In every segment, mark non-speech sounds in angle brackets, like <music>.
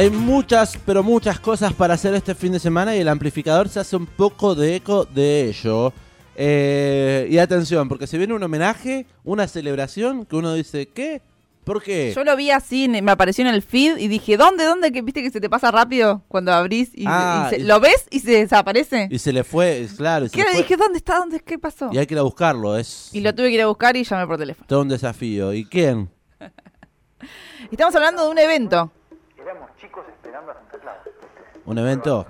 Hay muchas, pero muchas cosas para hacer este fin de semana y el amplificador se hace un poco de eco de ello. Eh, y atención, porque se viene un homenaje, una celebración que uno dice, ¿qué? ¿Por qué? Yo lo vi así, me apareció en el feed y dije, ¿dónde, dónde? Que viste que se te pasa rápido cuando abrís y, Ah, y se- y- lo ves y se desaparece. Y se le fue, claro. y ¿Qué le dije? ¿Dónde está? ¿Dónde? ¿Qué pasó? Y hay que ir a buscarlo, es Y lo tuve que ir a buscar y llamé por teléfono. todo un desafío. ¿Y quién? <laughs> Estamos hablando de un evento. ¿Un evento?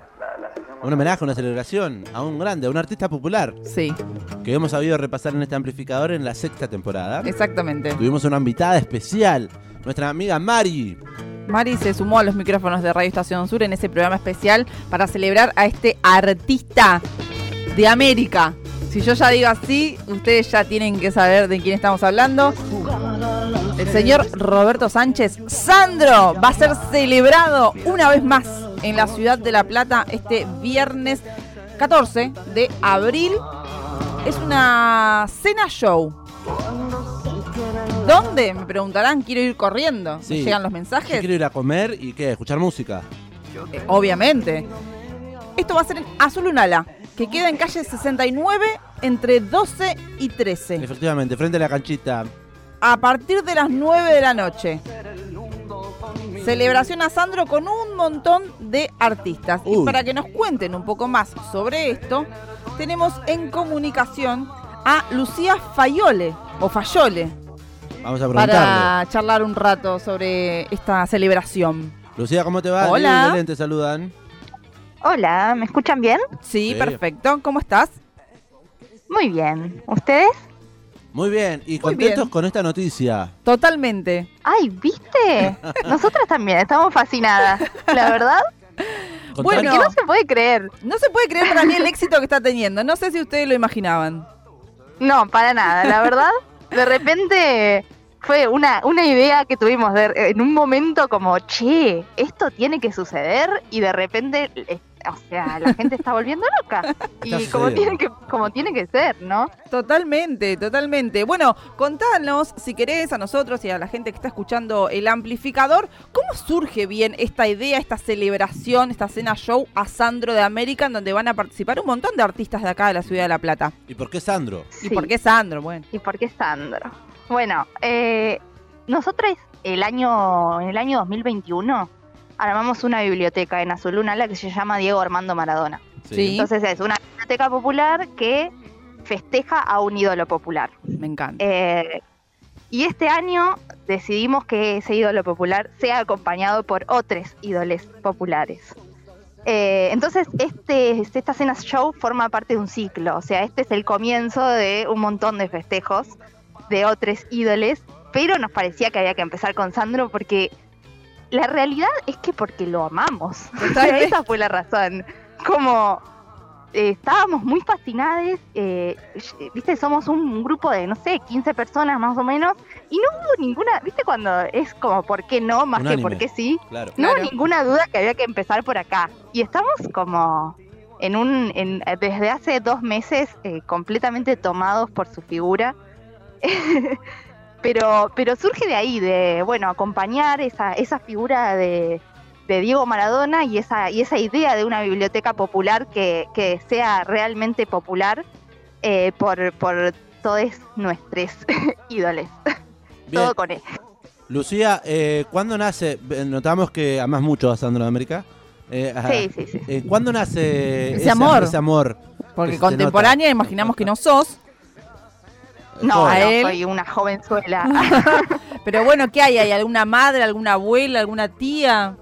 ¿Un homenaje, una celebración a un grande, a un artista popular Sí, que hemos sabido repasar en este amplificador en la sexta temporada? exactamente. Tuvimos una invitada especial, nuestra amiga Mari. Mari se sumó a los micrófonos de Radio Estación Sur en ese programa especial para celebrar a este artista de América. Si yo ya digo así, ustedes ya tienen que saber de quién estamos hablando. El señor Roberto Sánchez Sandro va a ser celebrado una vez más en la ciudad de La Plata este viernes 14 de abril. Es una cena show. ¿Dónde? Me preguntarán, quiero ir corriendo. ¿Me Sí. llegan los Yo mensajes? quiero ir a comer y qué, escuchar música. Eh, obviamente. Esto va a ser en Azul Unala, que queda en calle 69 entre 12 y 13. Efectivamente, frente a la canchita. A partir de las 9 de la noche. Celebración a Sandro con un montón de artistas. Y para que nos cuenten un poco más sobre esto, tenemos en comunicación a Lucía Fayole, o Fayole, Vamos a preguntarle. para charlar un rato sobre esta celebración. Lucía, ¿cómo te va? Hola. Belén te saludan. Hola, ¿me escuchan bien? Sí, Sí. perfecto. ¿Cómo estás? Muy bien. ¿Ustedes? Muy bien, y contentos bien. con esta noticia. Totalmente. Ay, ¿viste? <laughs> Nosotras también estamos fascinadas. La verdad, Bueno. que no se puede creer. No se puede creer para mí el éxito que está teniendo. No sé si ustedes lo imaginaban. No, para nada. La verdad, de repente fue una, una idea que tuvimos de- en un momento como, che, esto tiene que suceder y de repente, eh, o sea, la gente está volviendo loca. <laughs> Y como tiene, que, como tiene que ser, ¿no? Totalmente, totalmente. Bueno, contanos, si querés, a nosotros y a la gente que está escuchando el amplificador, ¿cómo surge bien esta idea, esta celebración, esta cena show a Sandro de América, en donde van a participar un montón de artistas de acá de la ciudad de La Plata? ¿Y por qué Sandro? ¿Y Sí. por qué Sandro? Bueno. ¿Y por qué Sandro? Bueno, eh, nosotros el año, en el año 2021 armamos una biblioteca en Azulunala que se llama Diego Armando Maradona. Sí. Entonces es una biblioteca popular que festeja a un ídolo popular. Me encanta. Eh, y este año decidimos que ese ídolo popular sea acompañado por otros ídoles populares. Eh, entonces, este, esta cena show forma parte de un ciclo, o sea, este es el comienzo de un montón de festejos de otros ídoles, pero nos parecía que había que empezar con Sandro porque la realidad es que porque lo amamos. <laughs> Totalmente. esa fue la razón. Como eh, estábamos muy fascinadas, eh, viste, somos un grupo de, no sé, 15 personas más o menos, y no hubo ninguna, viste, cuando es como, ¿por qué no? Más Unánime. que por qué sí. Claro. No hubo Claro. ninguna duda que había que empezar por acá. Y estamos como en un, en- desde hace dos meses eh, completamente tomados por su figura. <laughs> pero, pero surge de ahí, de bueno, acompañar esa, esa figura de, de Diego Maradona y esa, y esa idea de una biblioteca popular que, que sea realmente popular eh, por, por todos nuestros <laughs> ídoles. Bien. Todo con él. Lucía, eh, ¿cuándo nace? eh, Notamos que amas mucho a Sandro de América. Eh. Sí, sí, sí. Eh, ¿Cuándo nace Ese amor. Ese amor. Porque se contemporánea, imaginamos que no sos. No, a no, él. soy una jovenzuela. <laughs> Pero bueno, ¿qué hay? ¿Hay alguna madre, alguna abuela, alguna tía?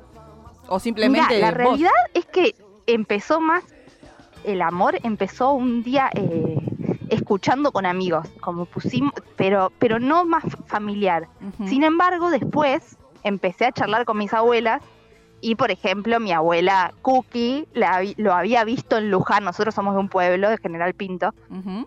O simplemente Mirá, la vos? realidad es que empezó más, el amor empezó un día eh, escuchando con amigos, como pusimos, pero, pero no más familiar. Sin embargo, después empecé a charlar con mis abuelas y, por ejemplo, mi abuela Cookie la lo había visto en Luján, nosotros somos de un pueblo, de General Pinto,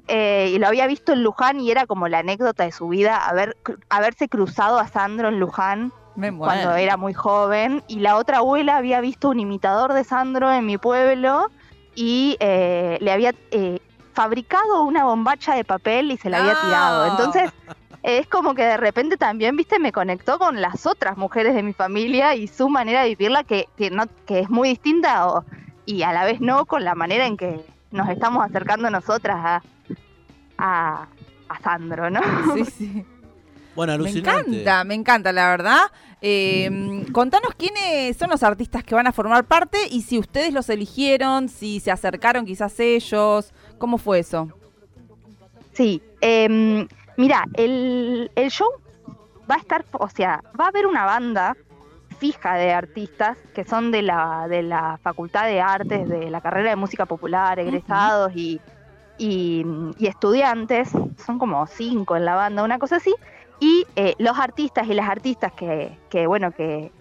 eh, y lo había visto en Luján y era como la anécdota de su vida, haber, haberse cruzado a Sandro en Luján Me cuando era muy joven. Y la otra abuela había visto un imitador de Sandro en mi pueblo y eh, le había eh, fabricado una bombacha de papel y se la había tirado. Entonces es como que de repente también, viste, me conectó con las otras mujeres de mi familia y su manera de vivirla que, que, no, que es muy distinta o, y a la vez no con la manera en que nos estamos acercando nosotras a, a, a Sandro, ¿no? Sí, <laughs> sí. Bueno, Me alucinante. encanta, me encanta, la verdad. Eh, contanos quiénes son los artistas que van a formar parte y si ustedes los eligieron, si se acercaron quizás ellos, ¿cómo fue eso? Sí, em, mira, el, el show va a estar, o sea, va a haber una banda fija de artistas que son de la, de la Facultad de Artes, de la carrera de música popular, egresados y, y, y estudiantes, son como cinco en la banda, una cosa así, y eh, los artistas y las artistas que, que, bueno, que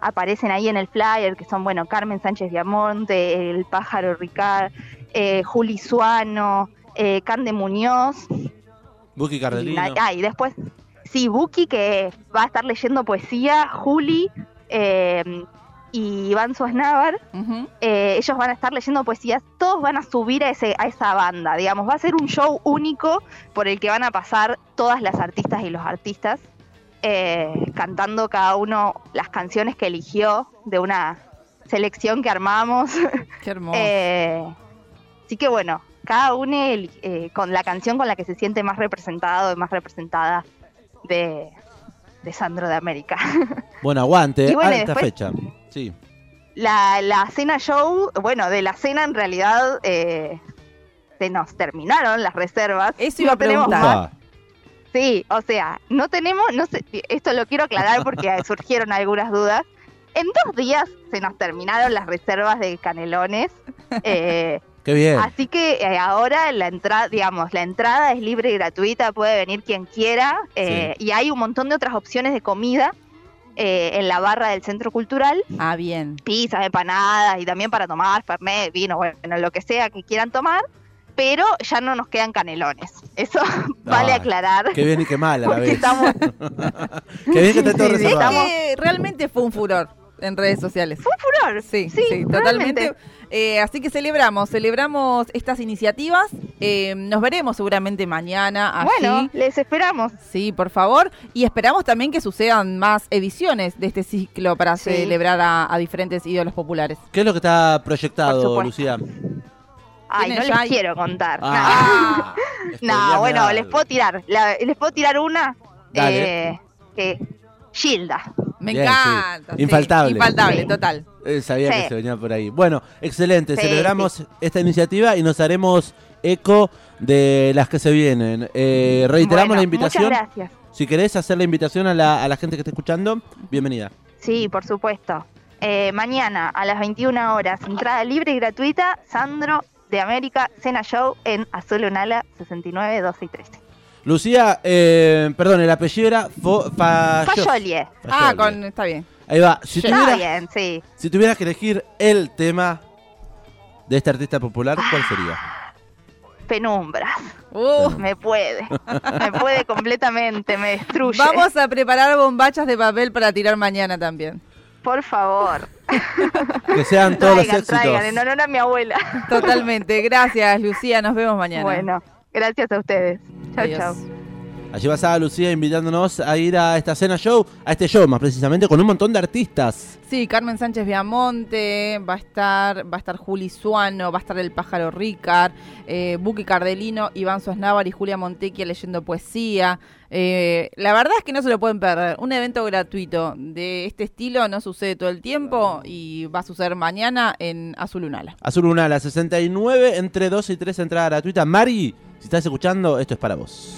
aparecen ahí en el flyer, que son, bueno, Carmen Sánchez Viamonte, El Pájaro Ricard, eh, Juli Suano, eh, Cande Muñoz, Buki y, Cardelino. na- ah, y después, sí, Buki que va a estar leyendo poesía, Juli eh, y Iván Suaznavar, Ujú. eh, ellos van a estar leyendo poesías, todos van a subir a, ese, a esa banda, digamos, va a ser un show único por el que van a pasar todas las artistas y los artistas, eh, cantando cada uno las canciones que eligió de una selección que armamos. Qué <laughs> hermoso. Eh, así que bueno, cada uno el- eh, con la canción con la que se siente más representado y más representada de, de Sandro de América. <laughs> Bueno, aguante. Y bueno, alta después- fecha. Sí. La, la cena show, bueno, de la cena en realidad eh, se nos terminaron las reservas. Eso iba a No tenemos preguntar. Sí, o sea, no tenemos, no sé, esto lo quiero aclarar porque <laughs> surgieron algunas dudas. En dos días se nos terminaron las reservas de canelones. eh, Qué bien. Así que eh, ahora la entrada, digamos, la entrada es libre y gratuita, puede venir quien quiera eh, y hay un montón de otras opciones de comida eh, en la barra del centro cultural, Ah, bien. pizzas, empanadas y también para tomar, fernet, vino, bueno, lo que sea que quieran tomar, pero ya no nos quedan canelones. Eso <laughs> vale Ay, aclarar. Qué bien y qué mal a la <laughs> vez. estamos, <laughs> Qué bien que está todo Sí, Es que realmente fue un furor en redes sociales. fue un furor. Sí, Sí, sí, totalmente. Eh, así que celebramos, celebramos estas iniciativas. Eh, nos veremos seguramente mañana allí. Bueno, les esperamos. Sí, por favor. Y esperamos también que sucedan más ediciones de este ciclo para Sí. celebrar a, a diferentes ídolos populares. ¿Qué es lo que está proyectado. Lucía? Ay, ¿Tiene no les quiero contar. Ah, No, <laughs> bueno, les puedo tirar. la- les puedo tirar una. Dale. Eh, que Gilda. Me Bien, encanta. sí. Infaltable. Infaltable, Sí. total. Eh, sabía Sí. que se venía por ahí. Bueno, excelente. Sí, Celebramos esta iniciativa y nos haremos eco de las que se vienen. Eh, reiteramos Bueno, la invitación. Muchas gracias. Si querés hacer la invitación a la, a la gente que está escuchando, bienvenida. Sí, por supuesto. Eh, mañana a las 21 horas, entrada libre y gratuita, Sandro de América, Cena Show en Azul Unala 69, 12 y 13. Lucía, eh, perdón, el apellido era Fo- Fa- Fayolie. Ah, con, está bien. Ahí va. Si, Está bien, sí. si tuvieras que elegir el tema de este artista popular, ¿cuál sería? Penumbras. Uh, Me puede. Me puede completamente, me destruye. vamos a preparar bombachas de papel para tirar mañana también. Por favor. Que sean todos los éxitos. traigan, en honor a mi abuela. Totalmente. Gracias, Lucía. Nos vemos mañana. Bueno, gracias a ustedes. Chao, chao. Allí va a Lucía invitándonos a ir a esta cena show, a este show más precisamente, con un montón de artistas. Sí, Carmen Sánchez Viamonte, va a estar, va a estar Juli Suano, va a estar el pájaro Ricard, eh, Buki Cardelino, Iván Suaznavar y Julia Montecchia leyendo poesía. Eh, la verdad es que no se lo pueden perder. Un evento gratuito de este estilo no sucede todo el tiempo y va a suceder mañana en Azul Unala. Azul Una, la 69, entre 2 y 3 entrada gratuita. Mari, si estás escuchando, esto es para vos.